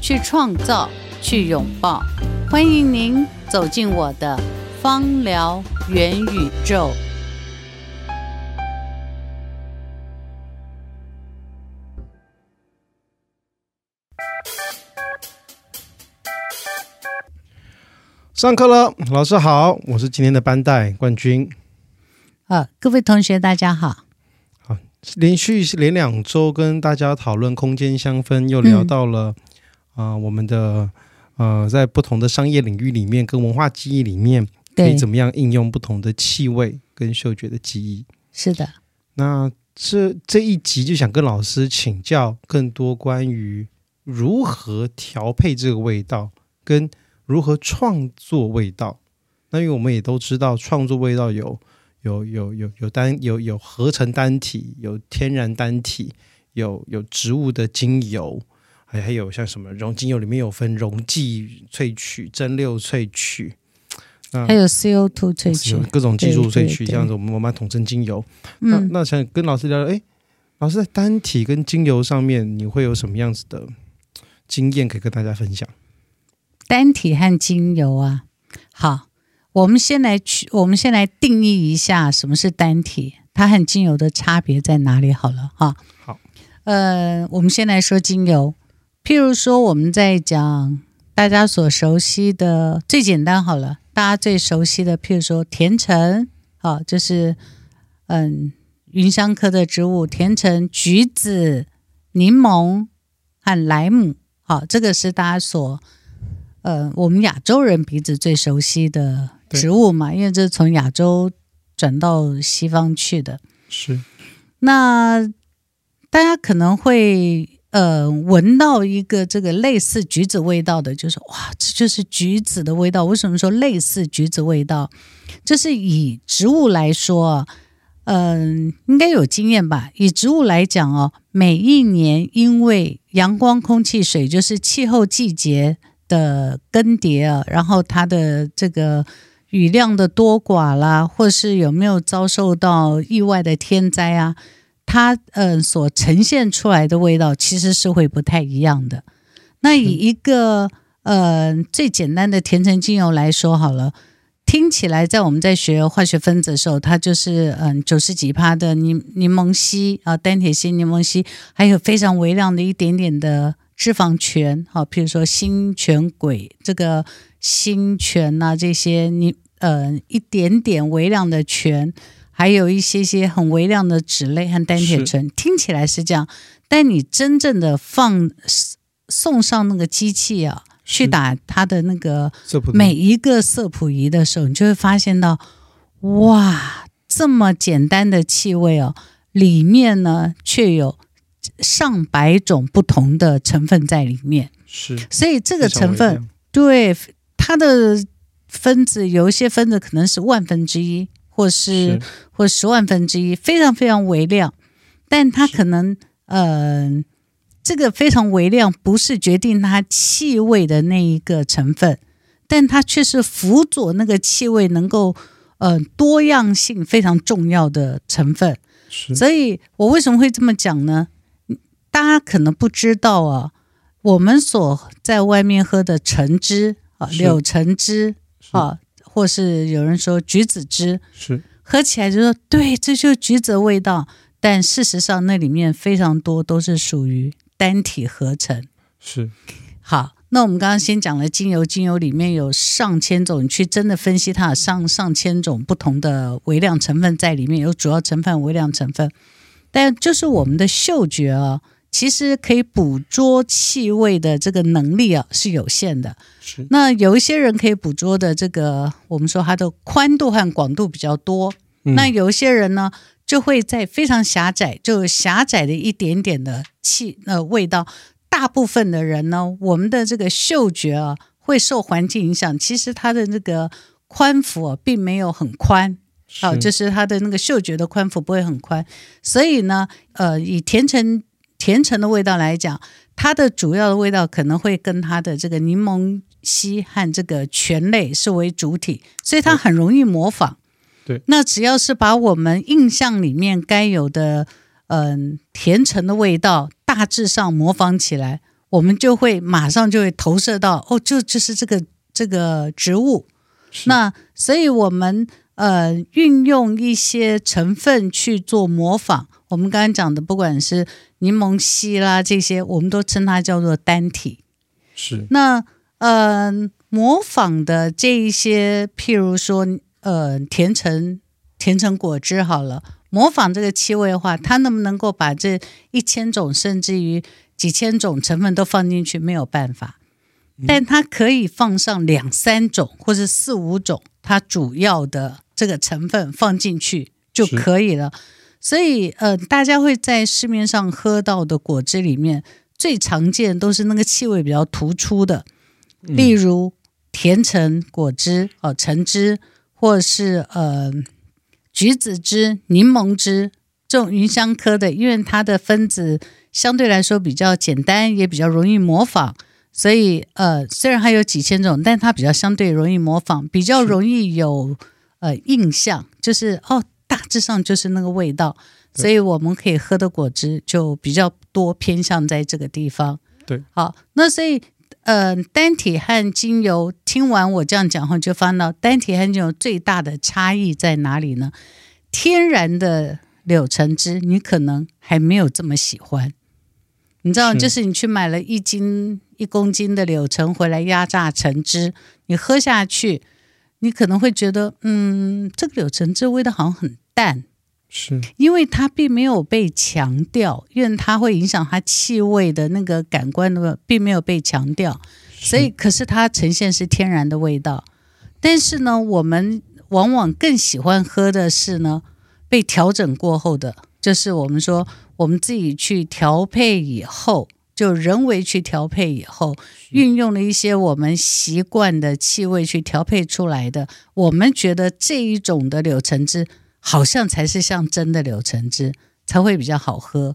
去创造，去拥抱，欢迎您走进我的芳疗元宇宙。上课了，老师好，我是今天的班代冠军。啊，各位同学大家好。好，连续连两周跟大家讨论空间香氛，又聊到了、嗯。啊、呃，我们的呃，在不同的商业领域里面，跟文化记忆里面，可以怎么样应用不同的气味跟嗅觉的记忆？是的。那这这一集就想跟老师请教更多关于如何调配这个味道，跟如何创作味道。那因为我们也都知道，创作味道有有有有有单有有合成单体，有天然单体，有有植物的精油。还还有像什么溶精油里面有分溶剂萃取、蒸馏萃取，还有 CO2 萃取，各种技术萃取，这样子我们慢慢统称精油。嗯、那那想跟老师聊聊，哎，老师在单体跟精油上面，你会有什么样子的经验可以跟大家分享？单体和精油啊，好，我们先来去，我们先来定义一下什么是单体，它和精油的差别在哪里？好了，哈，好，呃，我们先来说精油。譬如说，我们在讲大家所熟悉的最简单好了，大家最熟悉的，譬如说甜橙，好，就是嗯，芸香科的植物，甜橙、橘子、柠檬和莱姆，好，这个是大家所呃，我们亚洲人鼻子最熟悉的植物嘛，因为这是从亚洲转到西方去的。是，那大家可能会。呃，闻到一个这个类似橘子味道的，就是哇，这就是橘子的味道。为什么说类似橘子味道？就是以植物来说，嗯、呃，应该有经验吧？以植物来讲哦，每一年因为阳光、空气、水，就是气候季节的更迭啊，然后它的这个雨量的多寡啦，或是有没有遭受到意外的天灾啊？它嗯、所呈现出来的味道其实是会不太一样的。那以一个呃最简单的甜橙精油来说好了，听起来在我们在学化学分子的时候，它就是嗯九十几趴的柠柠檬烯啊单萜烯柠檬烯，还有非常微量的一点点的脂肪醛，好，譬如说辛醛鉴这个辛醛呐这些你呃一点点微量的醛。还有一些些很微量的脂类和单萜醇，听起来是这样，但你真正的放送上那个机器啊，去打它的那个每一个色谱仪的时候，你就会发现到，哇，这么简单的气味哦，里面呢却有上百种不同的成分在里面。是，所以这个成分对它的分子有一些分子可能是万分之一。或是，或十万分之一，非常非常微量，但它可能，呃，这个非常微量不是决定它气味的那一个成分，但它却是辅佐那个气味能够，呃，多样性非常重要的成分。所以我为什么会这么讲呢？大家可能不知道啊，我们所在外面喝的橙汁啊，柳橙汁啊。或是有人说橘子汁是喝起来就说对，这就是橘子的味道。但事实上，那里面非常多都是属于单体合成。是好，那我们刚刚先讲了精油，精油里面有上千种，你去真的分析它，上上千种不同的微量成分在里面，有主要成分、微量成分。但就是我们的嗅觉啊。其实可以捕捉气味的这个能力啊是有限的。是。那有一些人可以捕捉的这个，我们说它的宽度和广度比较多。嗯。那有一些人呢，就会在非常狭窄，就狭窄的一点点的气呃味道，大大部分的人呢，我们的这个嗅觉啊会受环境影响，其实它的那个宽幅啊并没有很宽，好，就是它的那个嗅觉的宽幅不会很宽，所以呢，呃，以甜橙甜橙的味道来讲，它的主要的味道可能会跟它的这个柠檬烯和这个醛类是为主体，所以它很容易模仿。对，那只要是把我们印象里面该有的，嗯、呃，甜橙的味道大致上模仿起来，我们就会马上就会投射到，哦，就就是这个这个植物。那所以我们呃运用一些成分去做模仿，我们刚刚讲的，不管是柠檬烯啦这些，我们都称它叫做单体。是。那呃模仿的这一些，譬如说。呃，甜橙甜橙果汁好了，模仿这个气味的话，它能不能够把这一千种甚至于几千种成分都放进去？没有办法，但它可以放上两三种或者四五种，它主要的这个成分放进去就可以了。所以，呃，大家会在市面上喝到的果汁里面，最常见都是那个气味比较突出的，例如甜橙果汁哦，橙汁。或是呃橘子汁、柠檬汁这种芸香科的，因为它的分子相对来说比较简单，也比较容易模仿，所以呃虽然还有几千种，但它比较相对容易模仿，比较容易有呃印象，就是哦大致上就是那个味道，所以我们可以喝的果汁就比较多偏向在这个地方。对，好，那所以。呃，单体和精油，听完我这样讲后，就发现单体和精油最大的差异在哪里呢？天然的柳橙汁，你可能还没有这么喜欢。你知道，就是你去买了一斤一公斤的柳橙回来压榨橙汁，你喝下去，你可能会觉得，嗯，这个柳橙汁味道好像很淡。是，因为它并没有被强调，因为它会影响它气味的那个感官的，并没有被强调，所以可是它呈现是天然的味道。但是呢，我们往往更喜欢喝的是呢，被调整过后的，就是我们说我们自己去调配以后，就人为去调配以后，运用了一些我们习惯的气味去调配出来的，我们觉得这一种的柳橙汁。好像才是像真的柳橙汁才会比较好喝，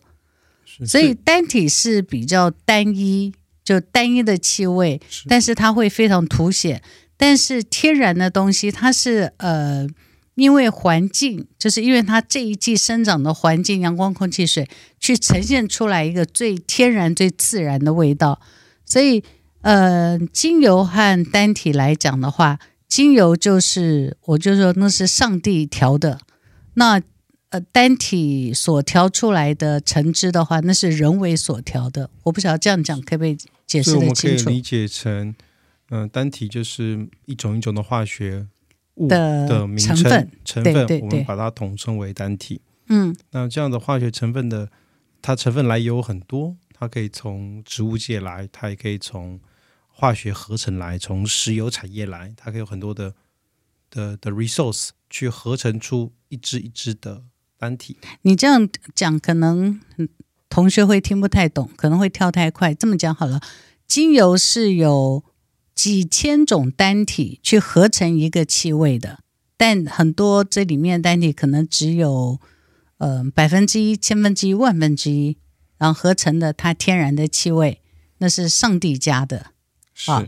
所以单体是比较单一，就单一的气味，但是它会非常凸显。但是天然的东西，它是呃，因为环境，就是因为它这一季生长的环境，阳光、空气、水，去呈现出来一个最天然、最自然的味道。所以呃，精油和单体来讲的话，精油就是我就说那是上帝调的。那呃，单体所调出来的橙汁的话，那是人为所调的。我不晓得这样讲可不可以解释得清楚？我们可以理解成，嗯、呃，单体就是一种一种的化学物的，的名称成分，成分，我们把它统称为单体。嗯，那这样的化学成分的，它成分来由很多，它可以从植物界来，它也可以从化学合成来，从石油产业来，它可以有很多的的的 resource 去合成出。一支一支的单体，你这样讲可能同学会听不太懂，可能会跳太快。这么讲好了，精油是有几千种单体去合成一个气味的，但很多这里面单体可能只有呃百分之一、千分之一、万分之一，然后合成的它天然的气味，那是上帝家的。是。啊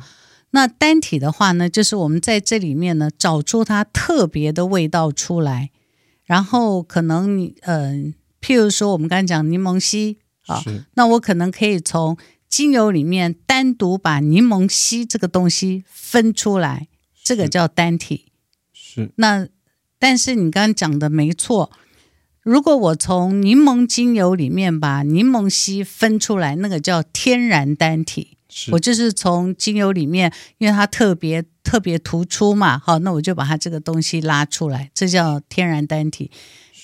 那单体的话呢，就是我们在这里面呢找出它特别的味道出来。然后可能你嗯、呃，譬如说我们刚才讲柠檬烯啊，那我可能可以从精油里面单独把柠檬烯这个东西分出来，这个叫单体。是。那但是你刚刚讲的没错，如果我从柠檬精油里面把柠檬烯分出来，那个叫天然单体。我就是从精油里面，因为它特别特别突出嘛，好，那我就把它这个东西拉出来，这叫天然单体。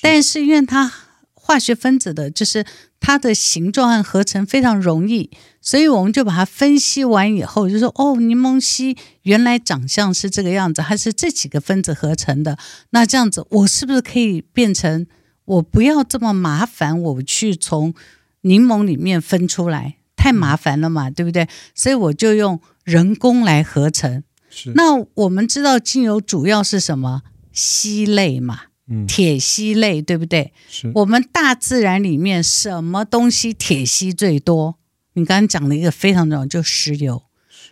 但是因为它化学分子的，就是它的形状和合成非常容易，所以我们就把它分析完以后，就说哦，柠檬烯原来长相是这个样子，它是这几个分子合成的。那这样子，我是不是可以变成我不要这么麻烦，我去从柠檬里面分出来？太麻烦了嘛，对不对？所以我就用人工来合成。是。那我们知道精油主要是什么？烯类嘛，嗯，铁烯类，对不对？是。我们大自然里面什么东西铁烯最多？你刚刚讲了一个非常重要，就石油。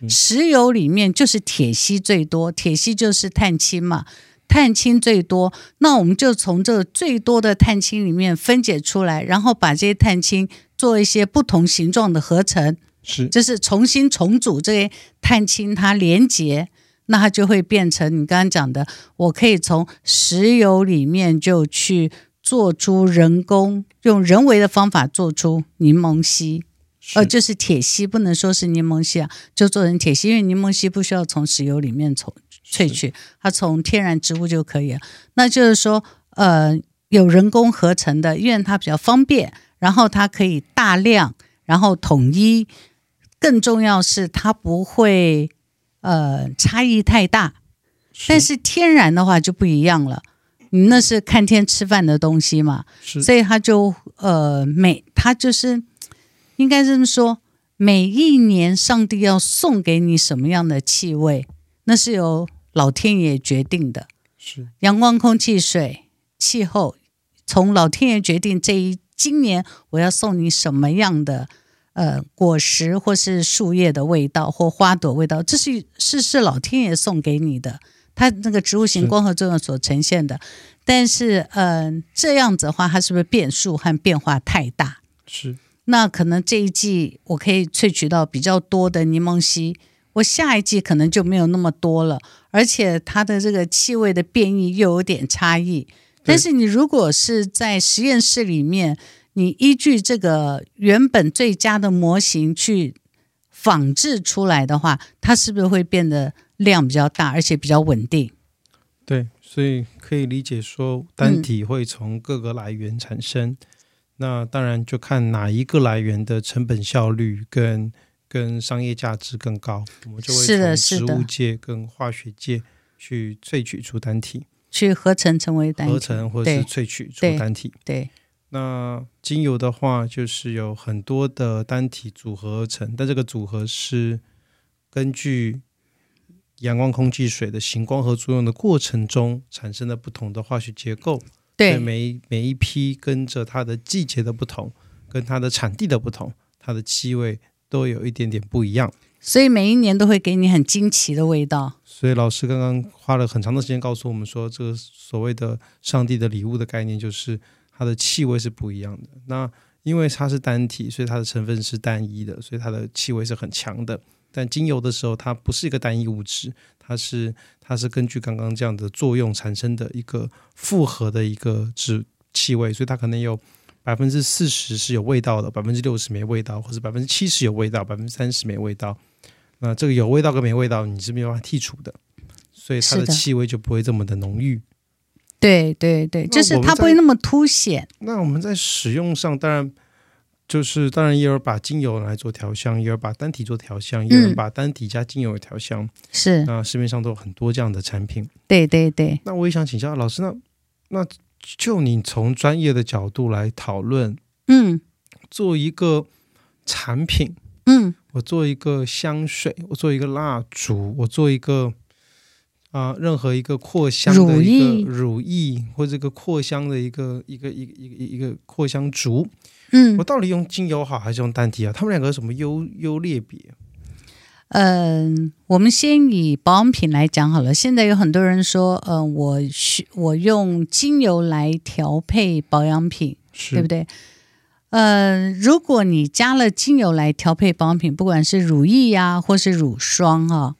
石油里面就是铁烯最多，铁烯就是碳氢嘛。碳氢最多，那我们就从这最多的碳氢里面分解出来，然后把这些碳氢做一些不同形状的合成，是，就是重新重组这些碳氢，它连接，那它就会变成你刚刚讲的，我可以从石油里面就去做出人工用人为的方法做出柠檬烯，呃，就是铁烯，不能说是柠檬烯啊，就做成铁烯，因为柠檬烯不需要从石油里面从。萃取它从天然植物就可以了，那就是说，呃，有人工合成的，因为它比较方便，然后它可以大量，然后统一，更重要是它不会呃差异太大。但是天然的话就不一样了，你那是看天吃饭的东西嘛，所以它就呃每它就是应该这么说，每一年上帝要送给你什么样的气味，那是由老天爷决定的，是。阳光、空气、水、气候，从老天爷决定这一今年我要送你什么样的呃果实或是树叶的味道或花朵味道，这是是是老天爷送给你的，它那个植物型光合作用所呈现的。但是嗯、呃，这样子的话，它是不是变数和变化太大？是，那可能这一季我可以萃取到比较多的柠檬烯。我下一季可能就没有那么多了，而且它的这个气味的变异又有点差异。但是你如果是在实验室里面，你依据这个原本最佳的模型去仿制出来的话，它是不是会变得量比较大，而且比较稳定？对，所以可以理解说单体会从各个来源产生，嗯、那当然就看哪一个来源的成本效率跟。跟商业价值更高，我们就会从植物界跟化学界去萃取出单体，去合成成为单体，合成或者是萃取出单体。对，对，那精油的话，就是有很多的单体组合而成，但这个组合是根据阳光、空气、水的行光合作用的过程中产生的不同的化学结构。对，每一每一批跟着它的季节的不同，跟它的产地的不同，它的气味。都有一点点不一样，所以每一年都会给你很惊奇的味道。所以老师刚刚花了很长的时间告诉我们说，这个所谓的上帝的礼物的概念，就是它的气味是不一样的。那因为它是单体，所以它的成分是单一的，所以它的气味是很强的。但精油的时候，它不是一个单一物质，它是它是根据刚刚这样的作用产生的一个复合的一个质气味，所以它可能有。百分之四十是有味道的，百分之六十没味道，或者百分之七十有味道，百分之三十没味道。那这个有味道跟没味道，你是没有办法剔除的，所以它的气味就不会这么的浓郁。对对对，就是它不会那么凸显。那我们在使用上，当然就是当然也有把精油来做调香，也有把单体做调香，也有把单体加精油调香。是，那市面上都有很多这样的产品。对对对。那我也想请教老师，那那。就你从专业的角度来讨论，嗯，做一个产品，嗯，我做一个香水，我做一个蜡烛，我做一个啊、呃，任何一个扩香的一个乳液，或者一个扩香的一个一个一个一个一个扩香烛，嗯，我到底用精油好还是用单体啊？他们两个有什么优优劣别？嗯，我们先以保养品来讲好了。现在有很多人说，嗯，我需我用精油来调配保养品，对不对？呃，如果你加了精油来调配保养品，不管是乳液呀，或是乳霜啊，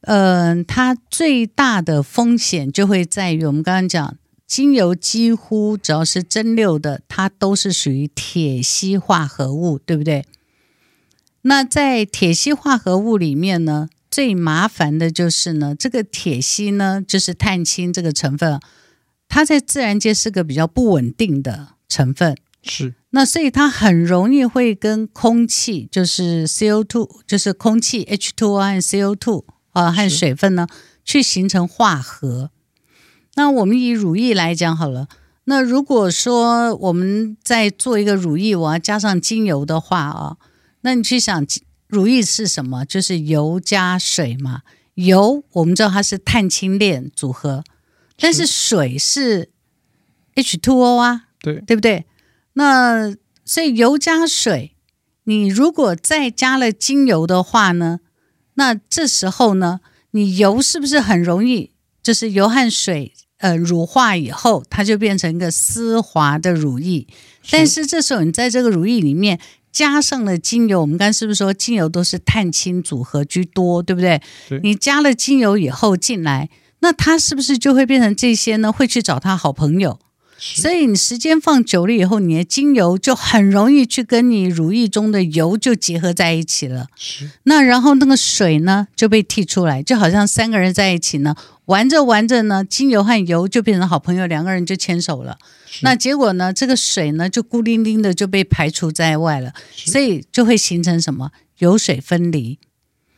嗯，它最大的风险就会在于我们刚刚讲，精油几乎只要是蒸馏的，它都是属于铁烯化合物，对不对？那在铁烯化合物里面呢，最麻烦的就是呢，这个铁烯呢，就是碳氢这个成分，它在自然界是个比较不稳定的成分。是。那所以它很容易会跟空气，就是 CO2，就是空气 H2O 和 CO2 啊和水分呢，去形成化合。那我们以乳液来讲好了，那如果说我们在做一个乳液，我要加上精油的话啊。那你去想，乳液是什么？就是油加水嘛。油我们知道它是碳氢链组合，但是水是 H2O 啊，对对不对？那所以油加水，你如果再加了精油的话呢，那这时候呢，你油是不是很容易就是油和水呃乳化以后，它就变成一个丝滑的乳液？但是这时候你在这个乳液里面。加上了精油，我们刚刚是不是说精油都是碳氢组合居多，对不对？对。你加了精油以后进来，那它是不是就会变成这些呢？会去找他好朋友。所以你时间放久了以后，你的精油就很容易去跟你乳液中的油就结合在一起了。是。那然后那个水呢就被剔出来，就好像三个人在一起呢，玩着玩着呢，精油和油就变成好朋友，两个人就牵手了。那结果呢，这个水呢就孤零零的就被排除在外了，所以就会形成什么油水分离。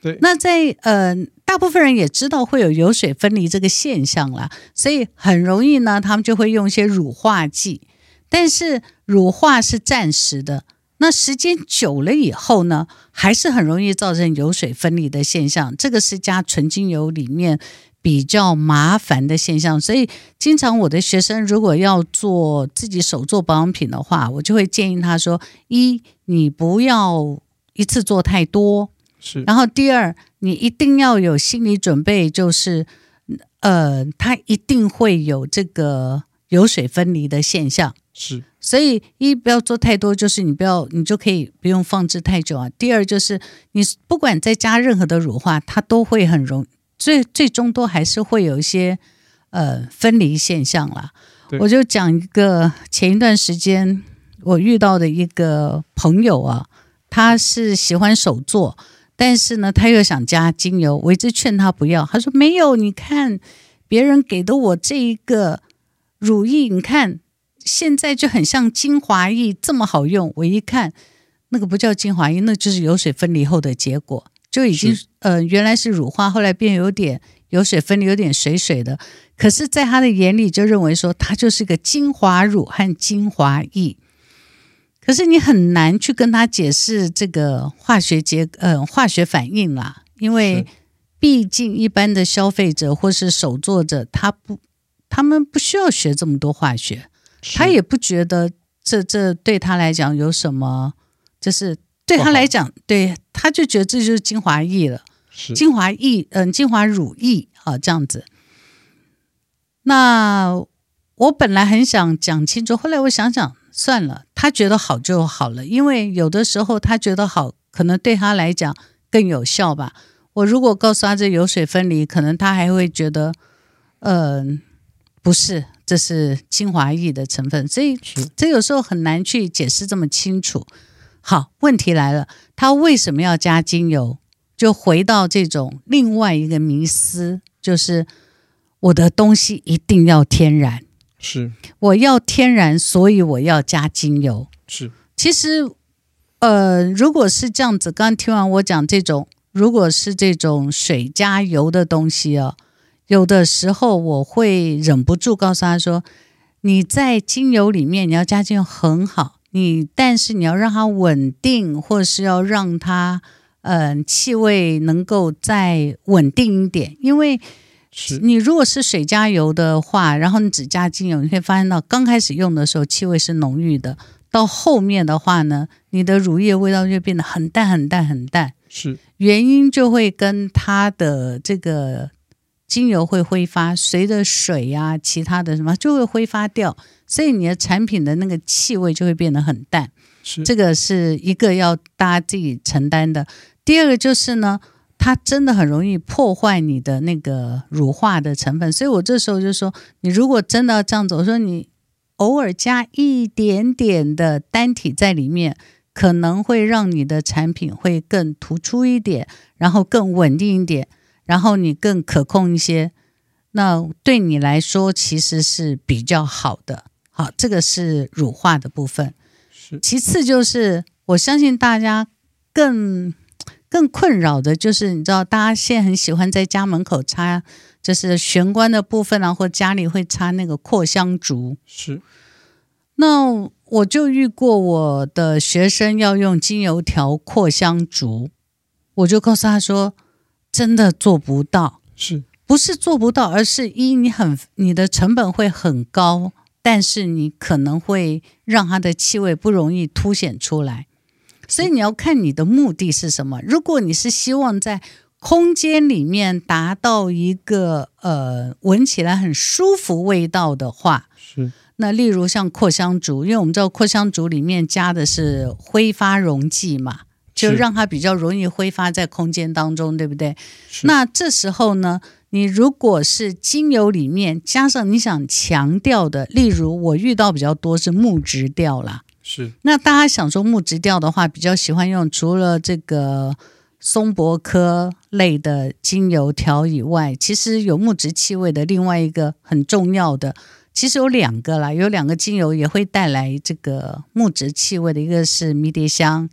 对。那在呃。大部分人也知道会有油水分离这个现象啦，所以很容易呢，他们就会用一些乳化剂。但是乳化是暂时的，那时间久了以后呢，还是很容易造成油水分离的现象。这个是加纯精油里面比较麻烦的现象。所以经常我的学生如果要做自己手做保养品的话，我就会建议他说：一，你不要一次做太多。是。然后第二。你一定要有心理准备，就是，呃，它一定会有这个油水分离的现象。是，所以一不要做太多，就是你不要，你就可以不用放置太久啊。第二就是，你不管再加任何的乳化，它都会很容，最最终都还是会有一些呃分离现象啦。我就讲一个前一段时间我遇到的一个朋友啊，他是喜欢手作。但是呢，他又想加精油，我一直劝他不要。他说：“没有，你看别人给的我这一个乳液，你看现在就很像精华液这么好用。我一看，那个不叫精华液，那就是油水分离后的结果，就已经呃原来是乳化，后来变有点油水分离，有点水水的。可是，在他的眼里，就认为说它就是个精华乳和精华液。”可是你很难去跟他解释这个化学结呃化学反应啦，因为毕竟一般的消费者或是手作者，他不他们不需要学这么多化学，他也不觉得这这对他来讲有什么，就是对他来讲，对他就觉得这就是精华液了，精华液嗯、呃、精华乳液啊这样子。那我本来很想讲清楚，后来我想想。算了，他觉得好就好了，因为有的时候他觉得好，可能对他来讲更有效吧。我如果告诉他这油水分离，可能他还会觉得，嗯、不是，这是精华液的成分，所以这有时候很难去解释这么清楚。好，问题来了，他为什么要加精油？就回到这种另外一个迷思，就是我的东西一定要天然。是，我要天然，所以我要加精油。是，其实，呃，如果是这样子，刚刚听完我讲这种，如果是这种水加油的东西啊，有的时候我会忍不住告诉他说：“你在精油里面你要加精油很好，你但是你要让它稳定，或是要让它嗯、呃、气味能够再稳定一点，因为。”你如果是水加油的话，然后你只加精油，你会发现到刚开始用的时候气味是浓郁的，到后面的话呢，你的乳液味道就变得很淡很淡很淡。是，原因就会跟它的这个精油会挥发，随着水呀、啊、其他的什么就会挥发掉，所以你的产品的那个气味就会变得很淡。是，这个是一个要大家自己承担的。第二个就是呢。它真的很容易破坏你的那个乳化的成分，所以我这时候就说，你如果真的要这样子，我说你偶尔加一点点的单体在里面，可能会让你的产品会更突出一点，然后更稳定一点，然后你更可控一些，那对你来说其实是比较好的。好，这个是乳化的部分。是。其次就是我相信大家更。更困扰的就是，你知道，大家现在很喜欢在家门口插，就是玄关的部分啊，或家里会插那个扩香烛。是，那我就遇过我的学生要用精油调扩香烛，我就告诉他说，真的做不到，是不是做不到？而是一你很你的成本会很高，但是你可能会让它的气味不容易凸显出来，所以你要看你的目的是什么。如果你是希望在空间里面达到一个呃闻起来很舒服味道的话，是。那例如像扩香竹，因为我们知道扩香竹里面加的是挥发溶剂嘛，就让它比较容易挥发在空间当中，对不对？那这时候呢，你如果是精油里面加上你想强调的，例如我遇到比较多是木质调啦，是。那大家想说木质调的话，比较喜欢用除了这个松柏科类的精油调以外，其实有木质气味的另外一个很重要的。其实有两个啦，有两个精油也会带来这个木质气味的，一个是迷迭香，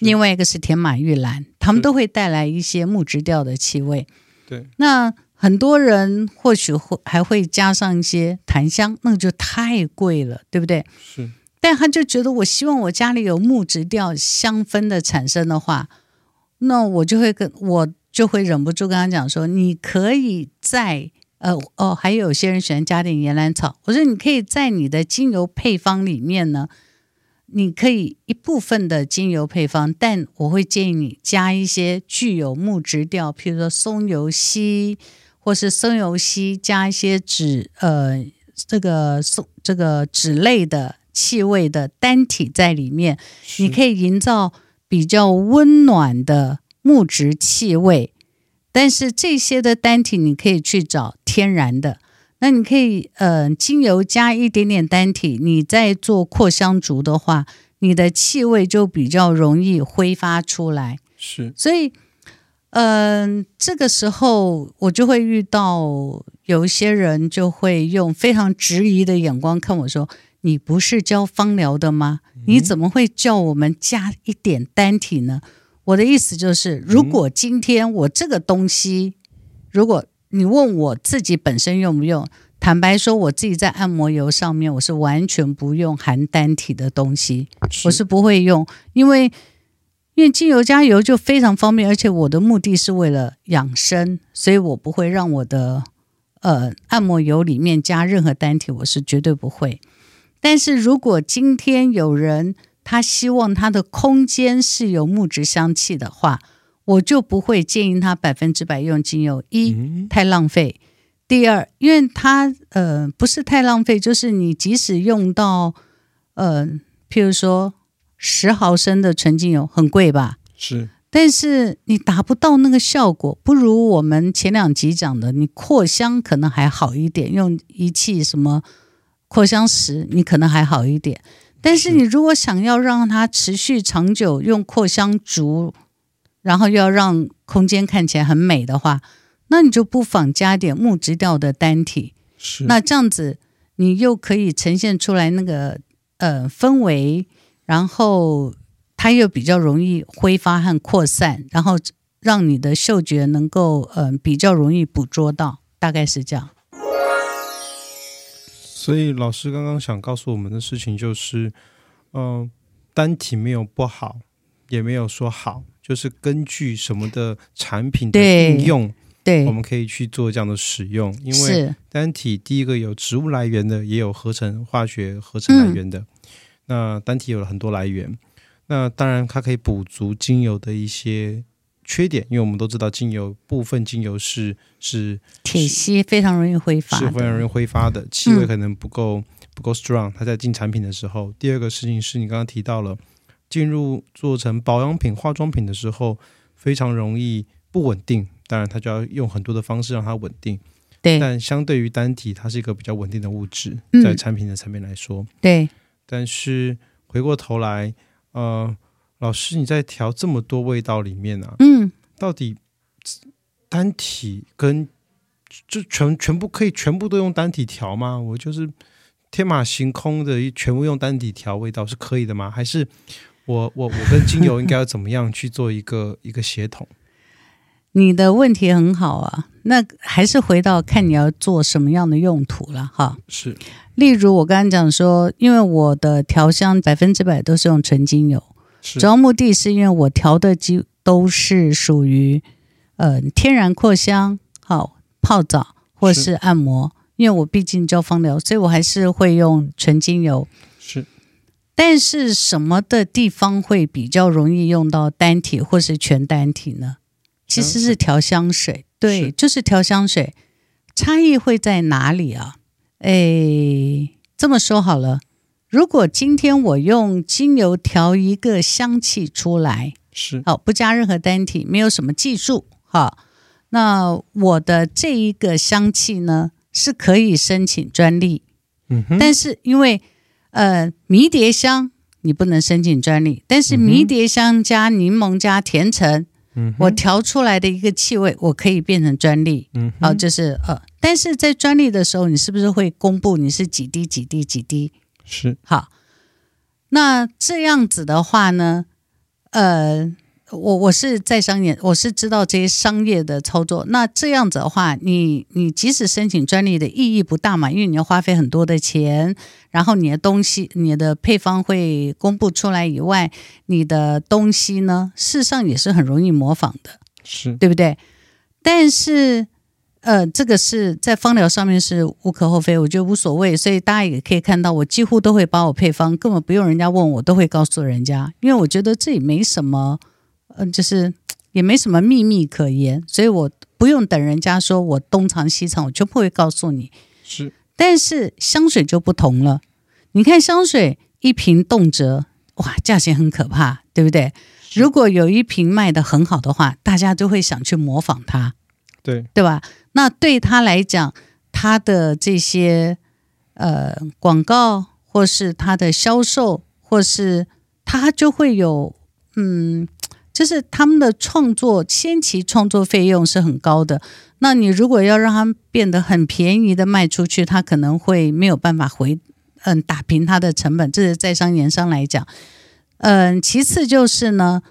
另外一个是甜马玉兰，它们都会带来一些木质调的气味。对，那很多人或许会还会加上一些檀香，那个就太贵了，对不对？是，但他就觉得我希望我家里有木质调香氛的产生的话，那我就会跟我就会忍不住跟他讲说，你可以在。呃哦，还有些人喜欢加点岩兰草。我说你可以在你的精油配方里面呢，你可以一部分的精油配方，但我会建议你加一些具有木质调，譬如说松油烯，或是松油烯加一些脂呃这个松这个脂类的气味的单体在里面，你可以营造比较温暖的木质气味。但是这些的单体你可以去找天然的，那你可以呃精油加一点点单体，你再做扩香竹的话，你的气味就比较容易挥发出来。是，所以嗯、呃，这个时候我就会遇到有一些人就会用非常质疑的眼光看我说：“你不是教芳疗的吗？你怎么会叫我们加一点单体呢？”我的意思就是，如果今天我这个东西，如果你问我自己本身用不用，坦白说，我自己在按摩油上面，我是完全不用含单体的东西，我是不会用，因为因为精油加油就非常方便，而且我的目的是为了养生，所以我不会让我的呃按摩油里面加任何单体，我是绝对不会。但是如果今天有人，他希望他的空间是有木质香气的话，我就不会建议他百分之百用精油。一太浪费，第二，因为它呃不是太浪费，就是你即使用到呃，譬如说十毫升的纯精油，很贵吧？是，但是你达不到那个效果，不如我们前两集讲的，你扩香可能还好一点，用仪器什么扩香石，你可能还好一点。但是你如果想要让它持续长久，用扩香竹，然后又要让空间看起来很美的话，那你就不妨加点木质调的单体。是，那这样子你又可以呈现出来那个呃氛围，然后它又比较容易挥发和扩散，然后让你的嗅觉能够嗯、呃、比较容易捕捉到，大概是这样。所以老师刚刚想告诉我们的事情就是，嗯、呃，单体没有不好，也没有说好，就是根据什么的产品的应用，对，我们可以去做这样的使用。因为单体第一个有植物来源的，也有合成化学合成来源的。嗯、那单体有了很多来源，那当然它可以补足精油的一些。缺点，因为我们都知道精油部分精油是是铁烯，非常容易挥发，是非常容易挥发的，气味可能不够、嗯、不够 strong。它在进产品的时候，第二个事情是你刚刚提到了，进入做成保养品、化妆品的时候，非常容易不稳定。当然，它就要用很多的方式让它稳定。对，但相对于单体，它是一个比较稳定的物质，在产品的层面来说，嗯、对。但是回过头来，呃。老师，你在调这么多味道里面啊，嗯，到底单体跟就全全部可以全部都用单体调吗？我就是天马行空的，全部用单体调味道是可以的吗？还是我我我跟精油应该要怎么样去做一个 一个协同？你的问题很好啊，那还是回到看你要做什么样的用途了哈。是，例如我刚刚讲说，因为我的调香百分之百都是用纯精油，是主要目的是因为我调的几都是属于呃天然扩香，好泡澡或是按摩，因为我毕竟教芳疗，所以我还是会用纯精油。是，但是什么的地方会比较容易用到单体或是全单体呢？其实是调香水，对，是就是调香水，差异会在哪里啊？诶，这么说好了，如果今天我用精油调一个香气出来，是好，不加任何单体，没有什么技术，哈，那我的这一个香气呢，是可以申请专利，嗯哼，但是因为呃迷迭香你不能申请专利，但是迷迭香加柠檬加甜橙。嗯，我调出来的一个气味，我可以变成专利。嗯，好，就是呃，但是在专利的时候，你是不是会公布你是几滴几滴几滴？是。好，那这样子的话呢，呃。我我是在商业，我是知道这些商业的操作。那这样子的话，你你即使申请专利的意义不大嘛，因为你要花费很多的钱，然后你的东西、你的配方会公布出来以外，你的东西呢，事实上也是很容易模仿的，是对不对？但是。呃，这个是在方疗上面是无可厚非，我觉得无所谓，所以大家也可以看到，我几乎都会把我配方，根本不用人家问我，都会告诉人家，因为我觉得这也没什么。嗯，就是也没什么秘密可言，所以我不用等人家说我东藏西藏，我就不会告诉你。是，但是香水就不同了。你看香水一瓶动辄哇，价钱很可怕，对不对？如果有一瓶卖的很好的话，大家都会想去模仿它，对对吧？那对他来讲，他的这些呃广告，或是他的销售，或是他就会有嗯。就是他们的创作先期创作费用是很高的，那你如果要让他们变得很便宜的卖出去，他可能会没有办法回嗯打平他的成本，这是在商言商来讲。嗯，其次就是呢，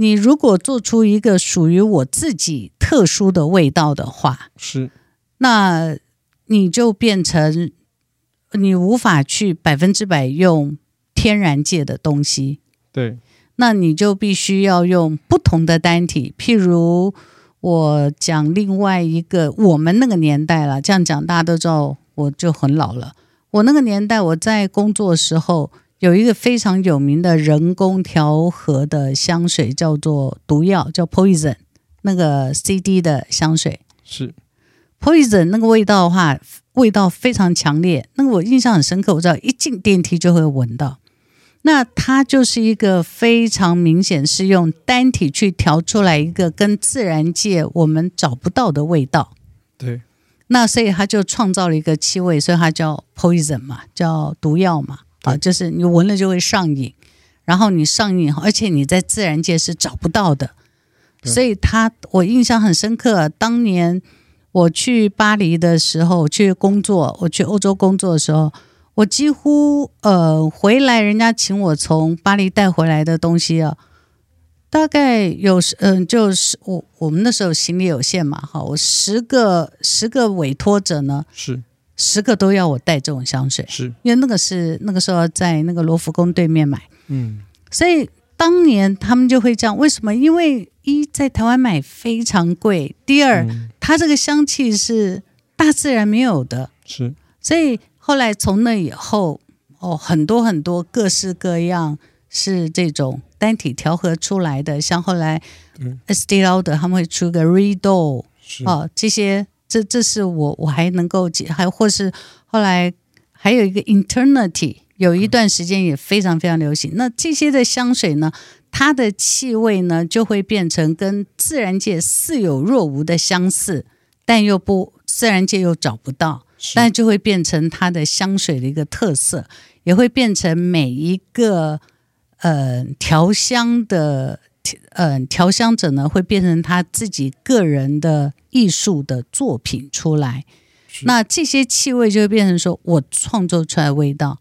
你如果做出一个属于我自己特殊的味道的话，是，那你就变成你无法去百分之百用天然界的东西，对。那你就必须要用不同的单体，譬如我讲另外一个，我们那个年代了，这样讲大家都知道，我就很老了。我那个年代，我在工作的时候，有一个非常有名的人工调和的香水，叫做毒药，叫 Poison，那个 CD 的香水是 Poison，那个味道的话，味道非常强烈，那个我印象很深刻，我知道一进电梯就会闻到。那它就是一个非常明显是用单体去调出来一个跟自然界我们找不到的味道。对。那所以它就创造了一个气味，所以它叫 poison 嘛，叫毒药嘛。啊，就是你闻了就会上瘾，然后你上瘾，而且你在自然界是找不到的。所以他我印象很深刻，当年我去巴黎的时候去工作，我去欧洲工作的时候。我几乎呃回来，人家请我从巴黎带回来的东西啊，大概有嗯、呃，就是我我们那时候行李有限嘛，哈，我十个十个委托者呢，是十个都要我带这种香水，是。因为那个是那个时候在那个罗浮宫对面买，嗯，所以当年他们就会这样，为什么？因为一在台湾买非常贵，第二、嗯、它这个香气是大自然没有的，是，所以。后来从那以后，哦，很多很多各式各样是这种单体调和出来的，像后来 Estée Lauder 他们会出个 Rideau，哦，这些这这是我我还能够解，还或是后来还有一个 Eternity，有一段时间也非常非常流行。那这些的香水呢，它的气味呢就会变成跟自然界似有若无的相似，但又不自然界又找不到。但就会变成它的香水的一个特色，也会变成每一个呃调香的呃调香者呢，会变成他自己个人的艺术的作品出来。那这些气味就会变成说我创作出来的味道，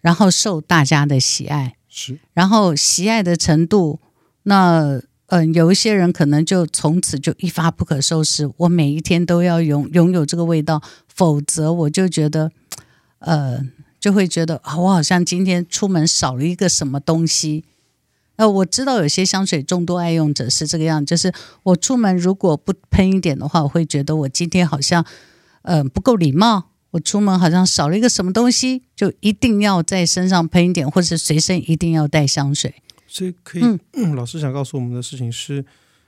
然后受大家的喜爱，是，然后喜爱的程度，那嗯、呃，有一些人可能就从此就一发不可收拾，我每一天都要拥拥有这个味道，否则我就觉得，呃，就会觉得啊，我好像今天出门少了一个什么东西。呃，我知道有些香水众多爱用者是这个样，就是我出门如果不喷一点的话，我会觉得我今天好像，嗯、呃，不够礼貌。我出门好像少了一个什么东西，就一定要在身上喷一点，或是随身一定要带香水。所以可以，嗯，老师想告诉我们的事情是，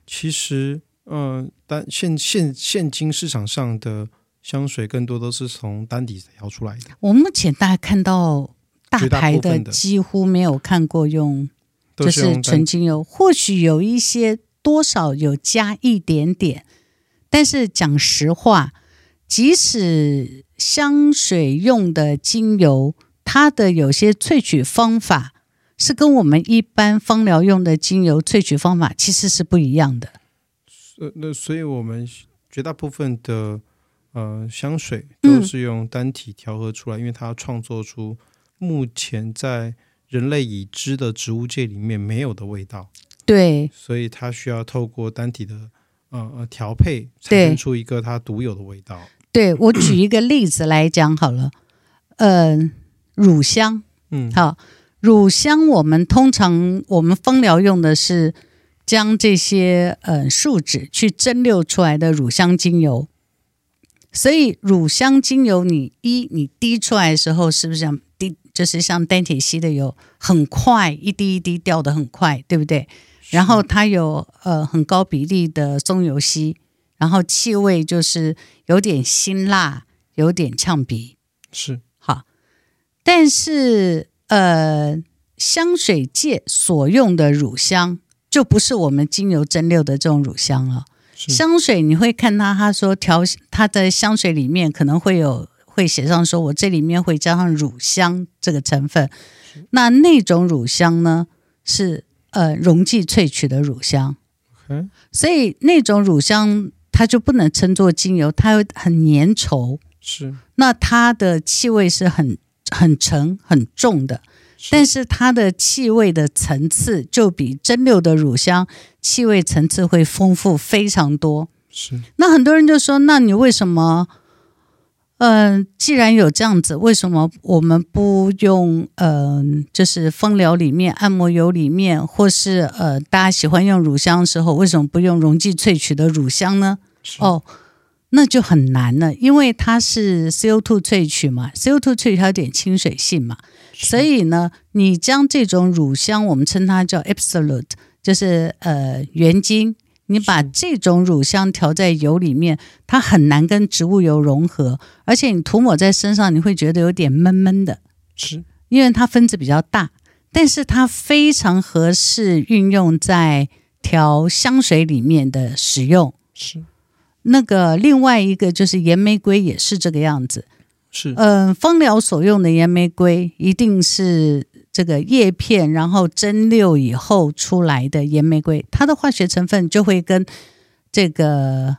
其实，嗯、呃，单现现现今市场上的香水更多都是从单底调出来的。我目前大家看到大牌的几乎没有看过用。就是纯精油，或许有一些多少有加一点点，但是讲实话，即使香水用的精油，它的有些萃取方法是跟我们一般芳疗用的精油萃取方法其实是不一样的。呃，那所以我们绝大部分的呃香水都是用单体调和出来，嗯、因为它要创作出目前在。人类已知的植物界里面没有的味道，对，所以它需要透过单体的呃呃调配，产生出一个它独有的味道。对，我举一个例子来讲好了，嗯、呃，乳香，嗯，好，乳香我们通常我们芳疗用的是将这些呃树脂去蒸馏出来的乳香精油，所以乳香精油你一你滴出来的时候是不是这样？就是像单铁吸的有，很快一滴一滴掉的很快，对不对？然后它有呃很高比例的松油烯，然后气味就是有点辛辣，有点呛鼻，是好。但是呃，香水界所用的乳香就不是我们精油蒸馏的这种乳香了。香水你会看它，他说调它的香水里面可能会有。会写上说，我这里面会加上乳香这个成分，那那种乳香呢是呃溶剂萃取的乳香.所以那种乳香它就不能称作精油，它会很粘稠，是，那它的气味是很很沉很重的，但是它的气味的层次就比蒸馏的乳香气味层次会丰富非常多，是，那很多人就说，那你为什么？嗯、呃，既然有这样子，为什么我们不用嗯、呃，就是芳疗里面、按摩油里面，或是呃，大家喜欢用乳香的时候，为什么不用溶剂萃取的乳香呢？哦，那就很难了，因为它是 CO2 萃取嘛，CO2 萃取它有点亲水性嘛，所以呢，你将这种乳香，我们称它叫 absolute，就是呃原精。你把这种乳香调在油里面，它很难跟植物油融合，而且你涂抹在身上，你会觉得有点闷闷的。是，因为它分子比较大，但是它非常合适运用在调香水里面的使用。是，那个另外一个就是岩玫瑰也是这个样子。是，嗯、呃，芳疗所用的岩玫瑰一定是。这个叶片，然后蒸馏以后出来的岩玫瑰，它的化学成分就会跟这个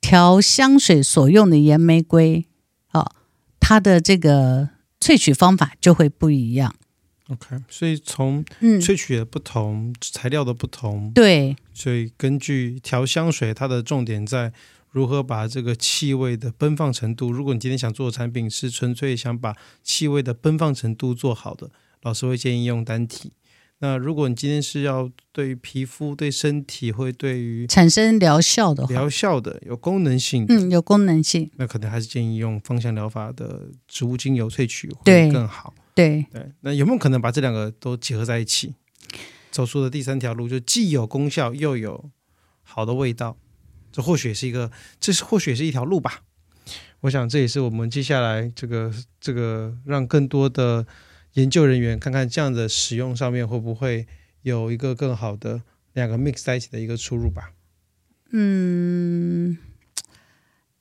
调香水所用的岩玫瑰，哦，它的这个萃取方法就会不一样。OK，所以从萃取的不同，嗯、材料的不同，对，所以根据调香水，它的重点在如何把这个气味的奔放程度。如果你今天想做的产品是纯粹想把气味的奔放程度做好的。老师会建议用单体。那如果你今天是要对于皮肤、对身体，会对于产生疗效的、疗效的、有功能性，嗯，有功能性，那可能还是建议用芳香疗法的植物精油萃取会更好。对对，那有没有可能把这两个都结合在一起，走出的第三条路，就既有功效又有好的味道？这或许也是一个，这是或许也是一条路吧。我想这也是我们接下来这个这个让更多的。研究人员看看这样的使用上面会不会有一个更好的两个 mix 在一起的一个出入吧？嗯，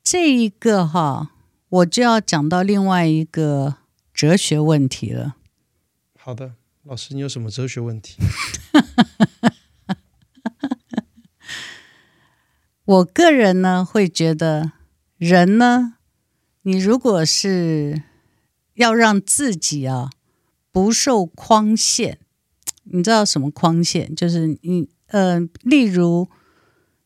这一个哈，我就要讲到另外一个哲学问题了。好的，老师，你有什么哲学问题？我个人呢会觉得，人呢，你如果是要让自己啊。不受框限，你知道什么框限？就是你呃，例如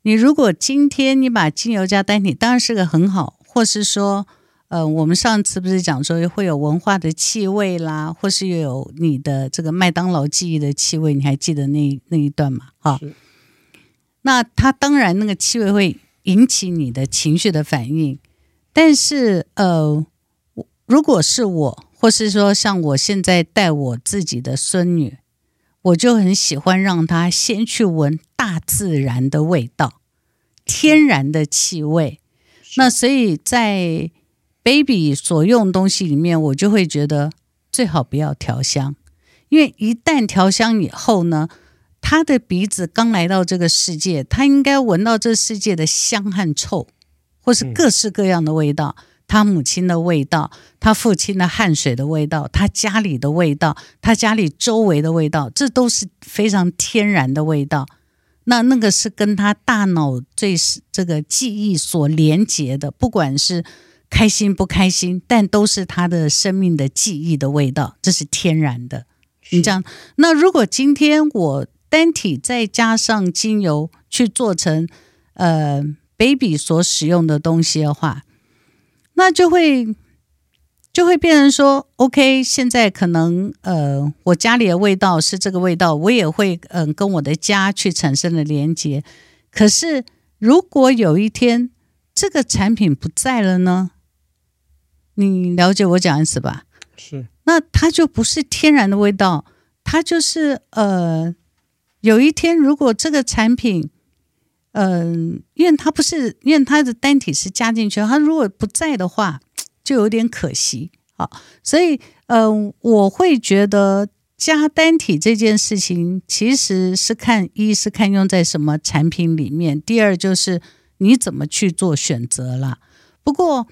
你如果今天你把精油加单体，当然是个很好，或是说，呃，我们上次不是讲说会有文化的气味啦，或是有你的这个麦当劳记忆的气味，你还记得那那一段吗？哈，那它当然那个气味会引起你的情绪的反应，但是呃，如果是我。或是说，像我现在带我自己的孙女，我就很喜欢让她先去闻大自然的味道，天然的气味。那所以在 baby 所用东西里面，我就会觉得最好不要调香，因为一旦调香以后呢，他的鼻子刚来到这个世界，他应该闻到这世界的香和臭，或是各式各样的味道。嗯他母亲的味道，他父亲的汗水的味道，他家里的味道，他家里周围的味道，这都是非常天然的味道。那那个是跟他大脑最这个记忆所连接的，不管是开心不开心，但都是他的生命的记忆的味道，这是天然的。你这样，那如果今天我单体再加上精油去做成呃 baby 所使用的东西的话。那就会就会变成说，OK，现在可能呃，我家里的味道是这个味道，我也会嗯、呃、跟我的家去产生了连接。可是如果有一天这个产品不在了呢？你了解我讲的意思吧？是。那它就不是天然的味道，它就是呃，有一天如果这个产品。嗯，因为它不是，因为它的单体是加进去，它如果不在的话，就有点可惜啊。所以，嗯，我会觉得加单体这件事情，其实是看一是看用在什么产品里面，第二就是你怎么去做选择了。不过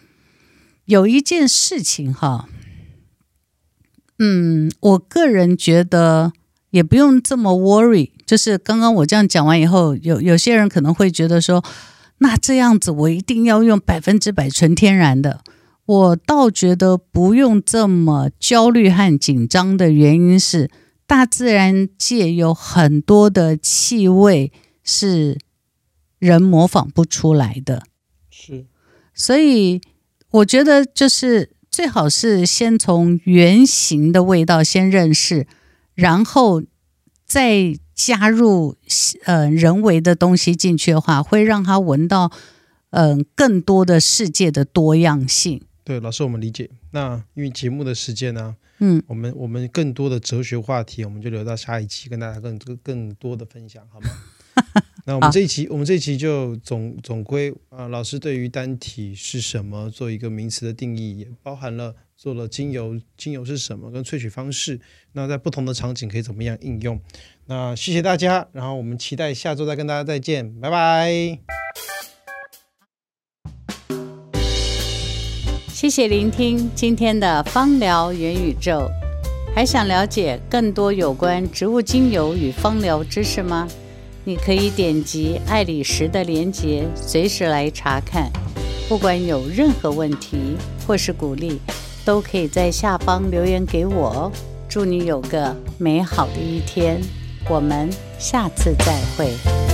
有一件事情哈，嗯，我个人觉得也不用这么 worry。就是刚刚我这样讲完以后，有有些人可能会觉得说，那这样子我一定要用百分之百纯天然的。我倒觉得不用这么焦虑和紧张的原因是，大自然界有很多的气味是人模仿不出来的。是，所以我觉得就是最好是先从原型的味道先认识，然后再。加入呃人为的东西进去的话，会让他闻到嗯、呃、更多的世界的多样性。对，老师我们理解。那因为节目的时间呢，嗯，我们我们更多的哲学话题，我们就留到下一期跟大家更更多的分享，好吗？那我们这一期我们这一期就总总归啊，老师对于单体是什么做一个名词的定义，也包含了做了精油，精油是什么，跟萃取方式，那在不同的场景可以怎么样应用。那谢谢大家，然后我们期待下周再跟大家再见，拜拜。谢谢聆听今天的芳疗元宇宙，还想了解更多有关植物精油与芳疗知识吗？你可以点击爱里时的链接，随时来查看。不管有任何问题或是鼓励，都可以在下方留言给我哦。祝你有个美好的一天。我们下次再会。